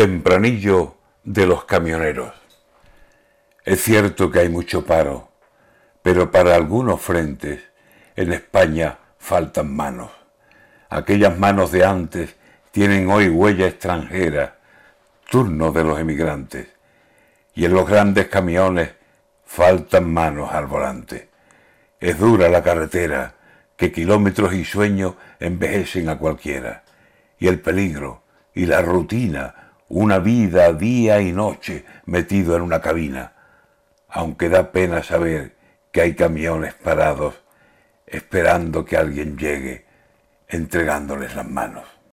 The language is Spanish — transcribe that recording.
Tempranillo de los camioneros. Es cierto que hay mucho paro, pero para algunos frentes en España faltan manos. Aquellas manos de antes tienen hoy huella extranjera, turno de los emigrantes. Y en los grandes camiones faltan manos al volante. Es dura la carretera, que kilómetros y sueños envejecen a cualquiera. Y el peligro y la rutina una vida día y noche metido en una cabina, aunque da pena saber que hay camiones parados esperando que alguien llegue entregándoles las manos.